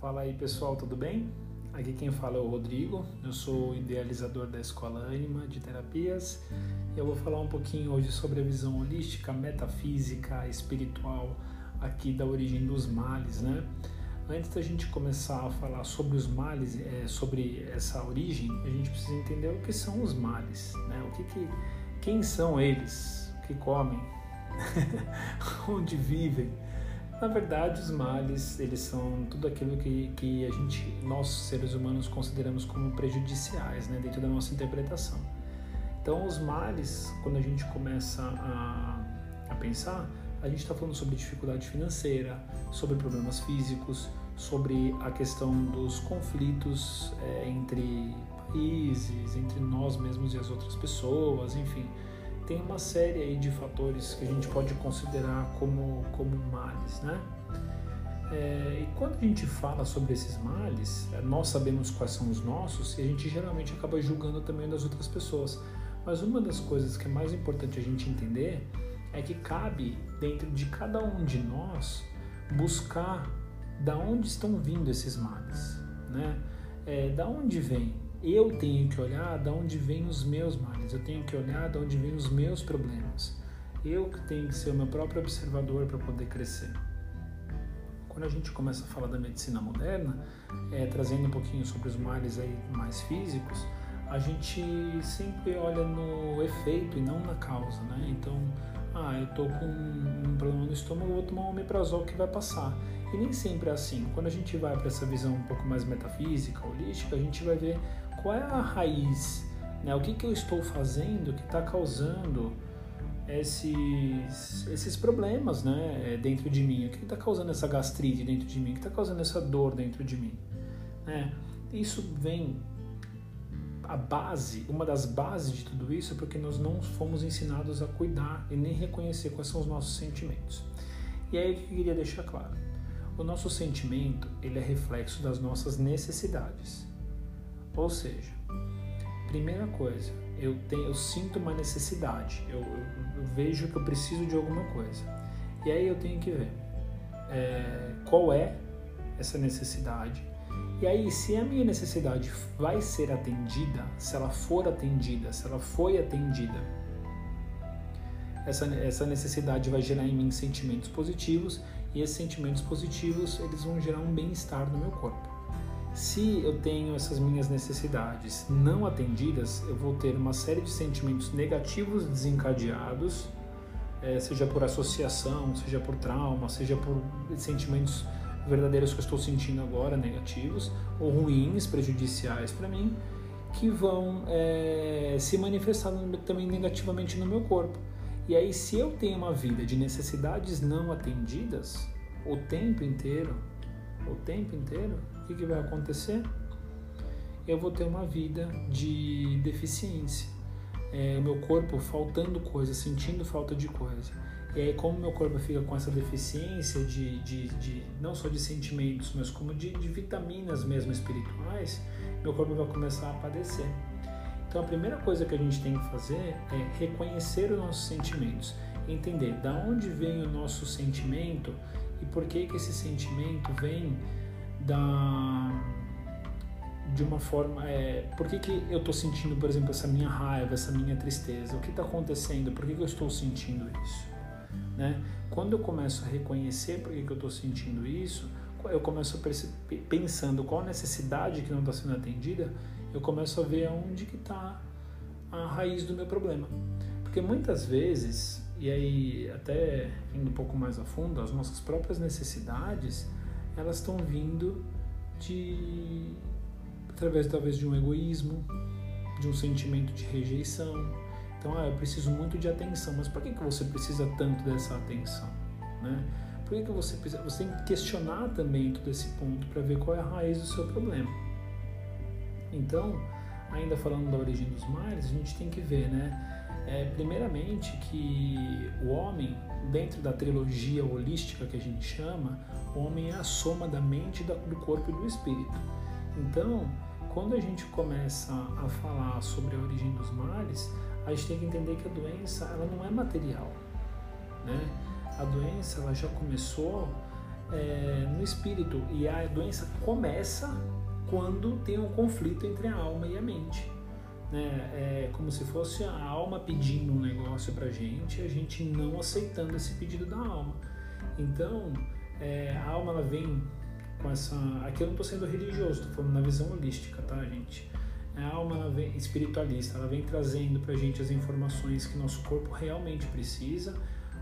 Fala aí pessoal, tudo bem? Aqui quem fala é o Rodrigo, eu sou o idealizador da Escola Anima de Terapias e eu vou falar um pouquinho hoje sobre a visão holística, metafísica, espiritual aqui da origem dos males, né? Antes da gente começar a falar sobre os males, é, sobre essa origem, a gente precisa entender o que são os males, né? O que, que quem são eles, o que comem, onde vivem. Na verdade, os males, eles são tudo aquilo que, que a gente, nós seres humanos, consideramos como prejudiciais, né, dentro da nossa interpretação. Então, os males, quando a gente começa a, a pensar, a gente está falando sobre dificuldade financeira, sobre problemas físicos, sobre a questão dos conflitos é, entre países, entre nós mesmos e as outras pessoas, enfim tem uma série aí de fatores que a gente pode considerar como, como males, né? É, e quando a gente fala sobre esses males, é, nós sabemos quais são os nossos e a gente geralmente acaba julgando também das outras pessoas. Mas uma das coisas que é mais importante a gente entender é que cabe dentro de cada um de nós buscar da onde estão vindo esses males, né? É, da onde vem? Eu tenho que olhar de onde vêm os meus males, eu tenho que olhar de onde vêm os meus problemas. Eu que tenho que ser o meu próprio observador para poder crescer. Quando a gente começa a falar da medicina moderna, é, trazendo um pouquinho sobre os males aí mais físicos, a gente sempre olha no efeito e não na causa, né? Então, ah, eu tô com um problema no estômago, vou tomar um omeprazol que vai passar. E nem sempre é assim. Quando a gente vai para essa visão um pouco mais metafísica, holística, a gente vai ver qual é a raiz, né? O que, que eu estou fazendo que está causando esses, esses problemas, né? Dentro de mim. O que está causando essa gastrite dentro de mim? O que está causando essa dor dentro de mim? Né? Isso vem a base, uma das bases de tudo isso é porque nós não fomos ensinados a cuidar e nem reconhecer quais são os nossos sentimentos. E aí o que eu queria deixar claro? O nosso sentimento, ele é reflexo das nossas necessidades. Ou seja, primeira coisa, eu, tenho, eu sinto uma necessidade, eu, eu, eu, vejo que eu preciso de alguma coisa. E aí eu tenho que ver é, qual é essa necessidade. E aí, se a minha necessidade vai ser atendida, se ela for atendida, se ela foi atendida, essa, essa necessidade vai gerar em mim sentimentos positivos e esses sentimentos positivos eles vão gerar um bem-estar no meu corpo. Se eu tenho essas minhas necessidades não atendidas, eu vou ter uma série de sentimentos negativos desencadeados, é, seja por associação, seja por trauma, seja por sentimentos verdadeiros que eu estou sentindo agora, negativos, ou ruins, prejudiciais para mim, que vão é, se manifestar também negativamente no meu corpo. E aí, se eu tenho uma vida de necessidades não atendidas o tempo inteiro, o tempo inteiro, o que, que vai acontecer? Eu vou ter uma vida de deficiência. É, meu corpo faltando coisa, sentindo falta de coisa. E aí, como meu corpo fica com essa deficiência de, de, de não só de sentimentos, mas como de, de vitaminas mesmo espirituais, meu corpo vai começar a padecer. Então, a primeira coisa que a gente tem que fazer é reconhecer os nossos sentimentos, entender da onde vem o nosso sentimento e por que que esse sentimento vem da de uma forma é, por que, que eu estou sentindo por exemplo essa minha raiva essa minha tristeza? O que está acontecendo? Por que, que eu estou sentindo isso? Né? Quando eu começo a reconhecer por que, que eu estou sentindo isso eu começo pensando qual a necessidade que não está sendo atendida eu começo a ver aonde que está a raiz do meu problema. Porque muitas vezes e aí, até indo um pouco mais a fundo, as nossas próprias necessidades, elas estão vindo de através talvez de um egoísmo, de um sentimento de rejeição. Então, ah, eu preciso muito de atenção, mas por que, que você precisa tanto dessa atenção? Né? Por que, que você precisa? Você tem que questionar também todo esse ponto para ver qual é a raiz do seu problema. Então, ainda falando da origem dos males, a gente tem que ver, né? É, primeiramente que o homem, dentro da trilogia holística que a gente chama, o homem é a soma da mente, do corpo e do espírito. Então, quando a gente começa a falar sobre a origem dos males, a gente tem que entender que a doença ela não é material, né? A doença ela já começou é, no espírito e a doença começa quando tem um conflito entre a alma e a mente. Né? É como se fosse a alma pedindo um negócio pra gente e a gente não aceitando esse pedido da alma. Então, é, a alma ela vem com essa. Aqui eu não estou sendo religioso, estou falando na visão holística, tá, gente? A alma vem, espiritualista, ela vem trazendo para a gente as informações que nosso corpo realmente precisa,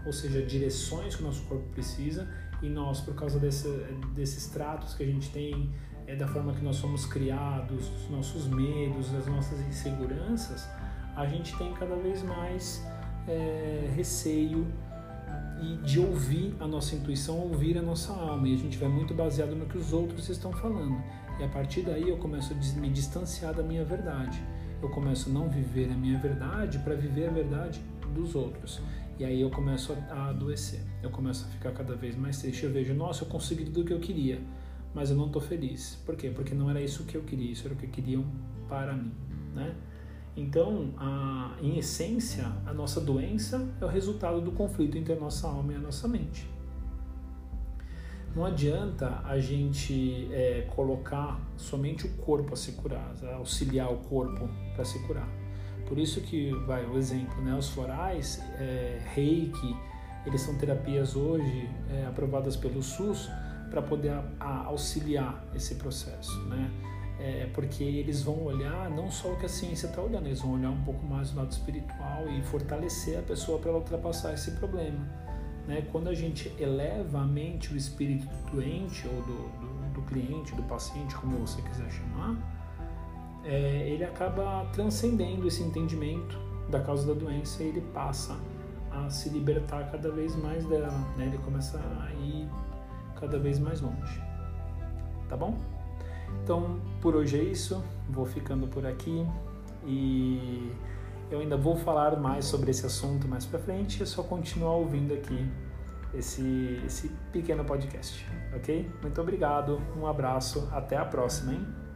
ou seja, direções que nosso corpo precisa, e nós, por causa desse, desses tratos que a gente tem, é, da forma que nós somos criados, dos nossos medos, das nossas inseguranças, a gente tem cada vez mais é, receio e de ouvir a nossa intuição, ouvir a nossa alma. E a gente vai muito baseado no que os outros estão falando. E a partir daí eu começo a me distanciar da minha verdade. Eu começo a não viver a minha verdade para viver a verdade dos outros. E aí eu começo a adoecer. Eu começo a ficar cada vez mais triste. Eu vejo, nossa, eu consegui tudo o que eu queria, mas eu não estou feliz. Por quê? Porque não era isso que eu queria, isso era o que queriam para mim, né? Então, a, em essência, a nossa doença é o resultado do conflito entre a nossa alma e a nossa mente. Não adianta a gente é, colocar somente o corpo a se curar, auxiliar o corpo para se curar. Por isso que, vai, o exemplo, né, os florais, é, reiki, eles são terapias hoje é, aprovadas pelo SUS para poder a, a auxiliar esse processo, né? É, porque eles vão olhar não só o que a ciência está olhando, eles vão olhar um pouco mais o lado espiritual e fortalecer a pessoa para ela ultrapassar esse problema. Né? Quando a gente eleva a mente, o espírito do doente ou do, do, do cliente, do paciente, como você quiser chamar, é, ele acaba transcendendo esse entendimento da causa da doença e ele passa a se libertar cada vez mais dela, né? ele começa a ir cada vez mais longe. Tá bom? Então, por hoje é isso. Vou ficando por aqui e eu ainda vou falar mais sobre esse assunto mais para frente. É só continuar ouvindo aqui esse, esse pequeno podcast, ok? Muito obrigado, um abraço, até a próxima, hein?